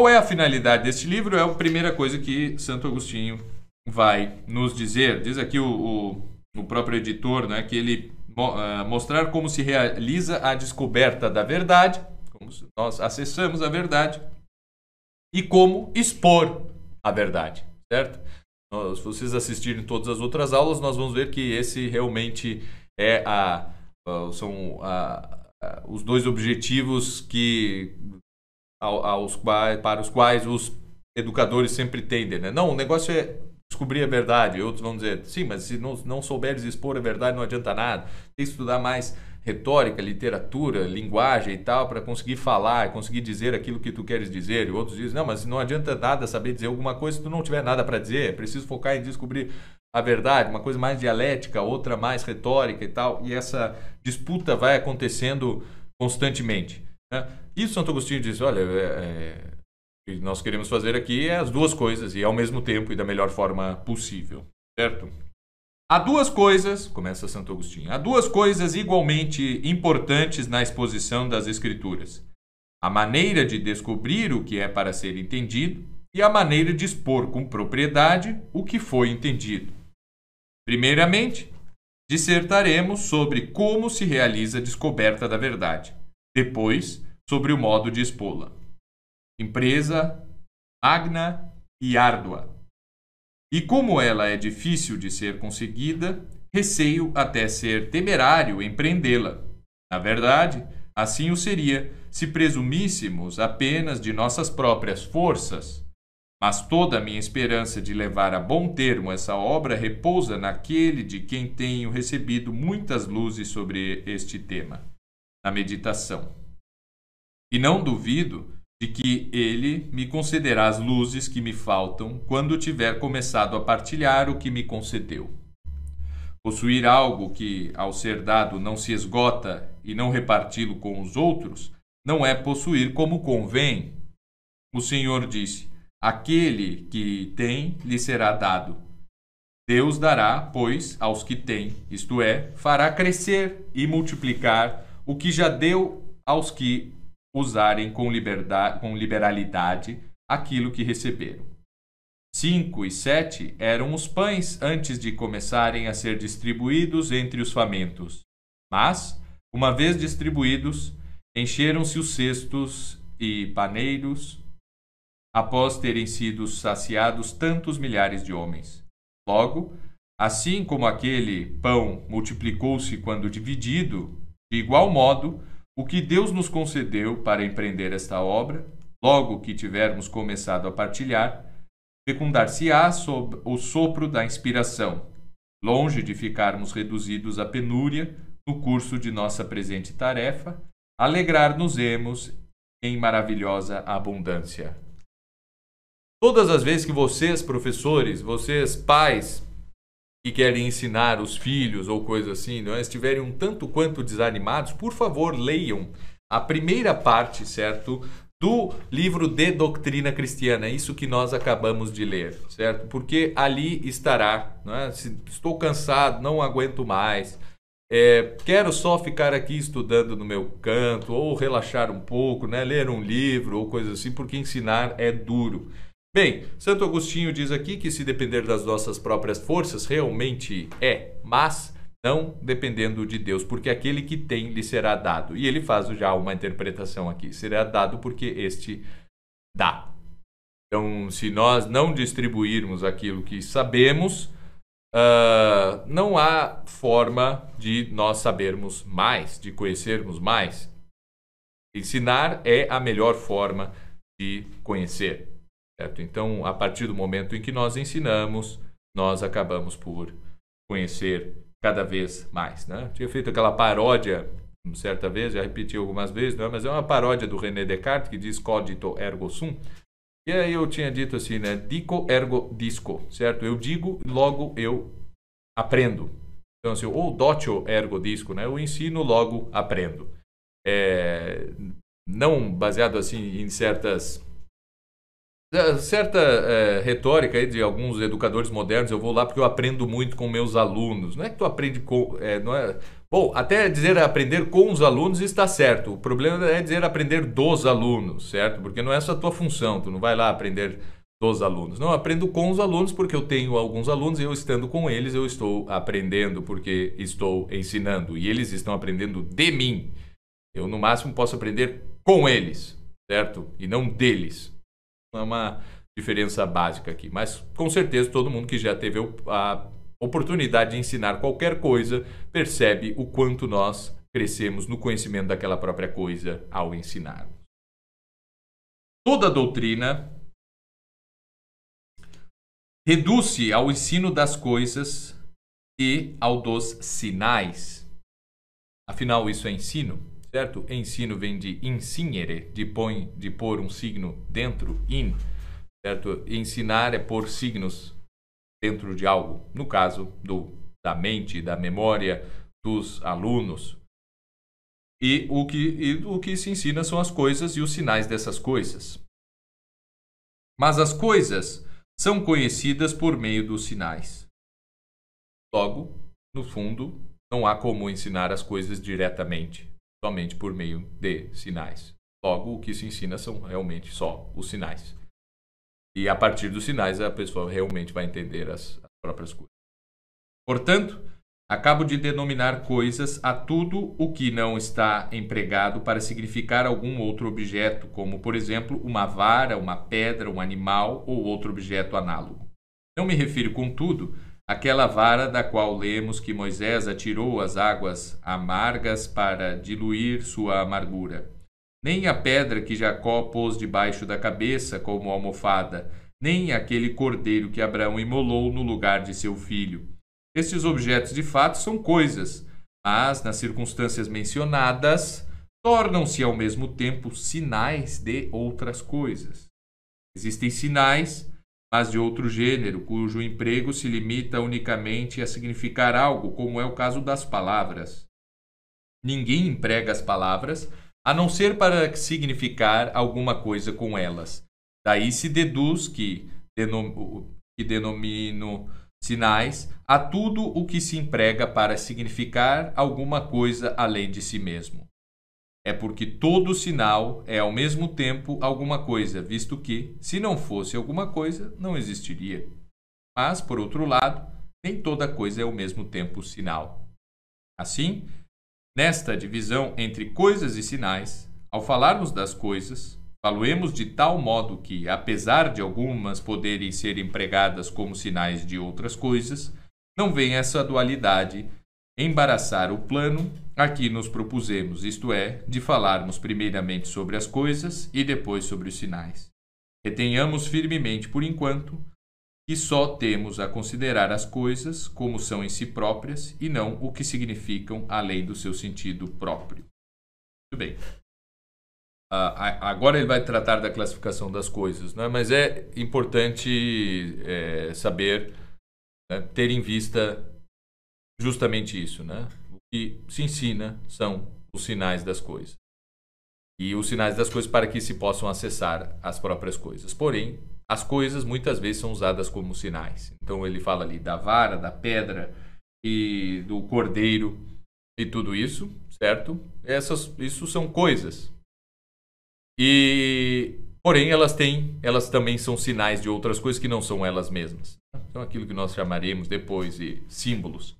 Qual é a finalidade deste livro? É a primeira coisa que Santo Agostinho vai nos dizer. Diz aqui o, o, o próprio editor né, que ele uh, mostrar como se realiza a descoberta da verdade, como nós acessamos a verdade, e como expor a verdade, certo? Se vocês assistirem todas as outras aulas, nós vamos ver que esse realmente é a, são a, a, os dois objetivos que aos, para os quais os educadores sempre tendem. Né? Não, o negócio é descobrir a verdade. Outros vão dizer, sim, mas se não, não souberes expor a verdade, não adianta nada. Tem que estudar mais retórica, literatura, linguagem e tal, para conseguir falar, conseguir dizer aquilo que tu queres dizer. E outros dizem, não, mas não adianta nada saber dizer alguma coisa se tu não tiver nada para dizer. É preciso focar em descobrir a verdade, uma coisa mais dialética, outra mais retórica e tal. E essa disputa vai acontecendo constantemente. Né? E Santo Agostinho diz, olha, é, é, o que nós queremos fazer aqui é as duas coisas e ao mesmo tempo e da melhor forma possível, certo? Há duas coisas, começa Santo Agostinho, há duas coisas igualmente importantes na exposição das Escrituras: a maneira de descobrir o que é para ser entendido e a maneira de expor com propriedade o que foi entendido. Primeiramente, dissertaremos sobre como se realiza a descoberta da verdade. Depois, sobre o modo de expô-la. Empresa magna e árdua e como ela é difícil de ser conseguida, receio até ser temerário empreendê-la. Na verdade, assim o seria se presumíssemos apenas de nossas próprias forças. Mas toda a minha esperança de levar a bom termo essa obra repousa naquele de quem tenho recebido muitas luzes sobre este tema, na meditação. E não duvido de que ele me concederá as luzes que me faltam quando tiver começado a partilhar o que me concedeu. Possuir algo que, ao ser dado, não se esgota e não reparti-lo com os outros, não é possuir como convém. O Senhor disse: Aquele que tem lhe será dado. Deus dará, pois, aos que têm, isto é, fará crescer e multiplicar o que já deu aos que usarem com, liberdade, com liberalidade aquilo que receberam. Cinco e sete eram os pães antes de começarem a ser distribuídos entre os famintos. Mas, uma vez distribuídos, encheram-se os cestos e paneiros, após terem sido saciados tantos milhares de homens. Logo, assim como aquele pão multiplicou-se quando dividido, de igual modo, o que Deus nos concedeu para empreender esta obra, logo que tivermos começado a partilhar, fecundar-se-á sob o sopro da inspiração, longe de ficarmos reduzidos à penúria no curso de nossa presente tarefa, alegrar-nos-emos em maravilhosa abundância. Todas as vezes que vocês, professores, vocês, pais, que querem ensinar os filhos ou coisa assim, não é? estiverem um tanto quanto desanimados, por favor, leiam a primeira parte, certo? Do livro de doutrina cristiana, isso que nós acabamos de ler, certo? Porque ali estará, é? Se estou cansado, não aguento mais, é, quero só ficar aqui estudando no meu canto, ou relaxar um pouco, né? ler um livro ou coisa assim, porque ensinar é duro. Bem, Santo Agostinho diz aqui que se depender das nossas próprias forças, realmente é, mas não dependendo de Deus, porque aquele que tem lhe será dado. E ele faz já uma interpretação aqui: será dado porque este dá. Então, se nós não distribuirmos aquilo que sabemos, uh, não há forma de nós sabermos mais, de conhecermos mais. Ensinar é a melhor forma de conhecer. Certo? Então, a partir do momento em que nós ensinamos, nós acabamos por conhecer cada vez mais. Né? Tinha feito aquela paródia, certa vez, já repeti algumas vezes, né? mas é uma paródia do René Descartes que diz cogito ergo sum. E aí eu tinha dito assim, né? Dico ergo disco, certo? Eu digo, logo eu aprendo. Então, assim, ou dotio ergo disco, né? Eu ensino, logo aprendo. É, não baseado assim em certas certa é, retórica aí de alguns educadores modernos, eu vou lá porque eu aprendo muito com meus alunos. Não é que tu aprende com. É, não é, bom, até dizer aprender com os alunos está certo. O problema é dizer aprender dos alunos, certo? Porque não é essa a tua função. Tu não vai lá aprender dos alunos. Não, aprendo com os alunos porque eu tenho alguns alunos e eu estando com eles eu estou aprendendo porque estou ensinando e eles estão aprendendo de mim. Eu no máximo posso aprender com eles, certo? E não deles. É uma diferença básica aqui, mas com certeza todo mundo que já teve a oportunidade de ensinar qualquer coisa percebe o quanto nós crescemos no conhecimento daquela própria coisa ao ensinar. Toda doutrina reduz-se ao ensino das coisas e ao dos sinais. Afinal, isso é ensino, certo? Ensino vem de insignere, de, põe, de pôr um signo dentro, in, certo? Ensinar é pôr signos dentro de algo, no caso do, da mente, da memória dos alunos. E o, que, e o que se ensina são as coisas e os sinais dessas coisas. Mas as coisas são conhecidas por meio dos sinais. Logo, no fundo, não há como ensinar as coisas diretamente, somente por meio de sinais. Logo, o que se ensina são realmente só os sinais. E a partir dos sinais, a pessoa realmente vai entender as, as próprias coisas. Portanto, Acabo de denominar coisas a tudo o que não está empregado para significar algum outro objeto, como, por exemplo, uma vara, uma pedra, um animal ou outro objeto análogo. Não me refiro, contudo, àquela vara da qual lemos que Moisés atirou as águas amargas para diluir sua amargura, nem a pedra que Jacó pôs debaixo da cabeça como almofada, nem aquele cordeiro que Abraão imolou no lugar de seu filho estes objetos de fato são coisas, mas nas circunstâncias mencionadas tornam-se ao mesmo tempo sinais de outras coisas. Existem sinais, mas de outro gênero, cujo emprego se limita unicamente a significar algo, como é o caso das palavras. Ninguém emprega as palavras a não ser para significar alguma coisa com elas. Daí se deduz que, denom que denomino sinais a tudo o que se emprega para significar alguma coisa além de si mesmo. É porque todo sinal é ao mesmo tempo alguma coisa, visto que, se não fosse alguma coisa, não existiria. Mas, por outro lado, nem toda coisa é ao mesmo tempo sinal. Assim, nesta divisão entre coisas e sinais, ao falarmos das coisas, Faloemos de tal modo que, apesar de algumas poderem ser empregadas como sinais de outras coisas, não venha essa dualidade embaraçar o plano a que nos propusemos, isto é, de falarmos primeiramente sobre as coisas e depois sobre os sinais. Retenhamos firmemente, por enquanto, que só temos a considerar as coisas como são em si próprias e não o que significam além do seu sentido próprio. Muito bem agora ele vai tratar da classificação das coisas, né? mas é importante é, saber, né, ter em vista justamente isso. Né? O que se ensina são os sinais das coisas. E os sinais das coisas para que se possam acessar as próprias coisas. Porém, as coisas muitas vezes são usadas como sinais. Então ele fala ali da vara, da pedra e do cordeiro e tudo isso, certo? Essas, isso são coisas, e porém elas têm, elas também são sinais de outras coisas que não são elas mesmas. Então aquilo que nós chamaremos depois de símbolos.